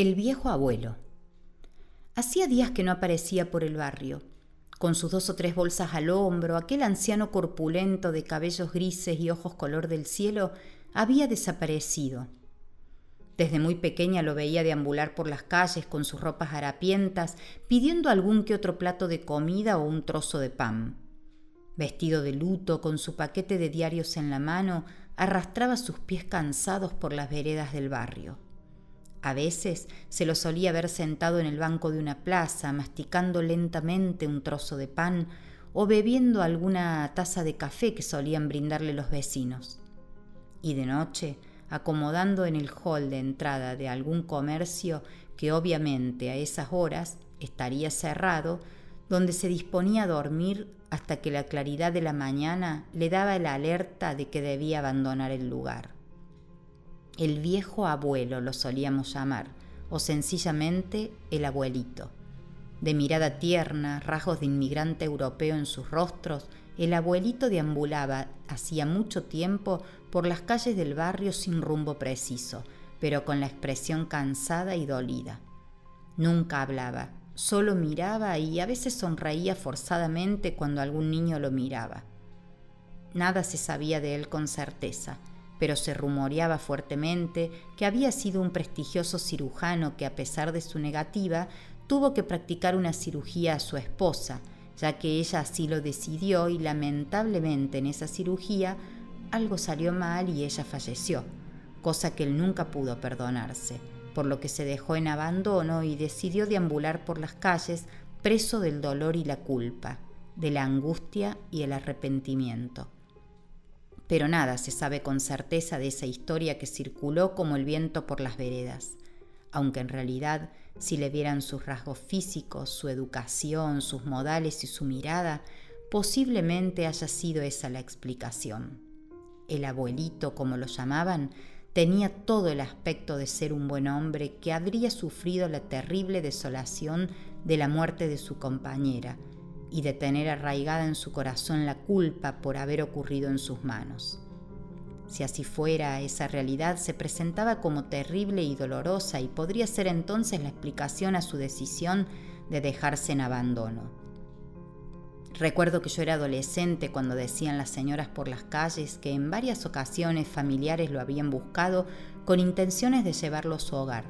El viejo abuelo. Hacía días que no aparecía por el barrio. Con sus dos o tres bolsas al hombro, aquel anciano corpulento de cabellos grises y ojos color del cielo había desaparecido. Desde muy pequeña lo veía deambular por las calles con sus ropas harapientas, pidiendo algún que otro plato de comida o un trozo de pan. Vestido de luto, con su paquete de diarios en la mano, arrastraba sus pies cansados por las veredas del barrio. A veces se lo solía ver sentado en el banco de una plaza, masticando lentamente un trozo de pan o bebiendo alguna taza de café que solían brindarle los vecinos. Y de noche, acomodando en el hall de entrada de algún comercio que obviamente a esas horas estaría cerrado, donde se disponía a dormir hasta que la claridad de la mañana le daba la alerta de que debía abandonar el lugar. El viejo abuelo lo solíamos llamar, o sencillamente el abuelito. De mirada tierna, rasgos de inmigrante europeo en sus rostros, el abuelito deambulaba hacía mucho tiempo por las calles del barrio sin rumbo preciso, pero con la expresión cansada y dolida. Nunca hablaba, solo miraba y a veces sonreía forzadamente cuando algún niño lo miraba. Nada se sabía de él con certeza, pero se rumoreaba fuertemente que había sido un prestigioso cirujano que a pesar de su negativa tuvo que practicar una cirugía a su esposa, ya que ella así lo decidió y lamentablemente en esa cirugía algo salió mal y ella falleció, cosa que él nunca pudo perdonarse, por lo que se dejó en abandono y decidió deambular por las calles preso del dolor y la culpa, de la angustia y el arrepentimiento pero nada se sabe con certeza de esa historia que circuló como el viento por las veredas, aunque en realidad si le vieran sus rasgos físicos, su educación, sus modales y su mirada, posiblemente haya sido esa la explicación. El abuelito, como lo llamaban, tenía todo el aspecto de ser un buen hombre que habría sufrido la terrible desolación de la muerte de su compañera, y de tener arraigada en su corazón la culpa por haber ocurrido en sus manos. Si así fuera, esa realidad se presentaba como terrible y dolorosa y podría ser entonces la explicación a su decisión de dejarse en abandono. Recuerdo que yo era adolescente cuando decían las señoras por las calles que en varias ocasiones familiares lo habían buscado con intenciones de llevarlo a su hogar,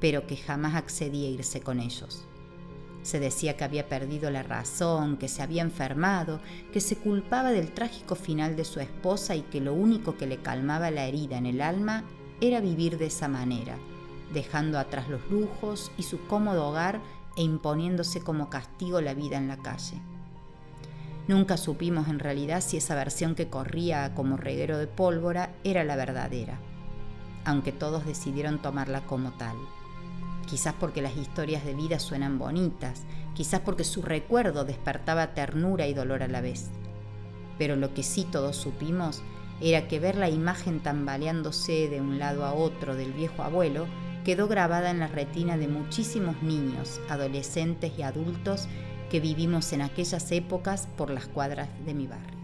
pero que jamás accedía a irse con ellos. Se decía que había perdido la razón, que se había enfermado, que se culpaba del trágico final de su esposa y que lo único que le calmaba la herida en el alma era vivir de esa manera, dejando atrás los lujos y su cómodo hogar e imponiéndose como castigo la vida en la calle. Nunca supimos en realidad si esa versión que corría como reguero de pólvora era la verdadera, aunque todos decidieron tomarla como tal quizás porque las historias de vida suenan bonitas, quizás porque su recuerdo despertaba ternura y dolor a la vez. Pero lo que sí todos supimos era que ver la imagen tambaleándose de un lado a otro del viejo abuelo quedó grabada en la retina de muchísimos niños, adolescentes y adultos que vivimos en aquellas épocas por las cuadras de mi barrio.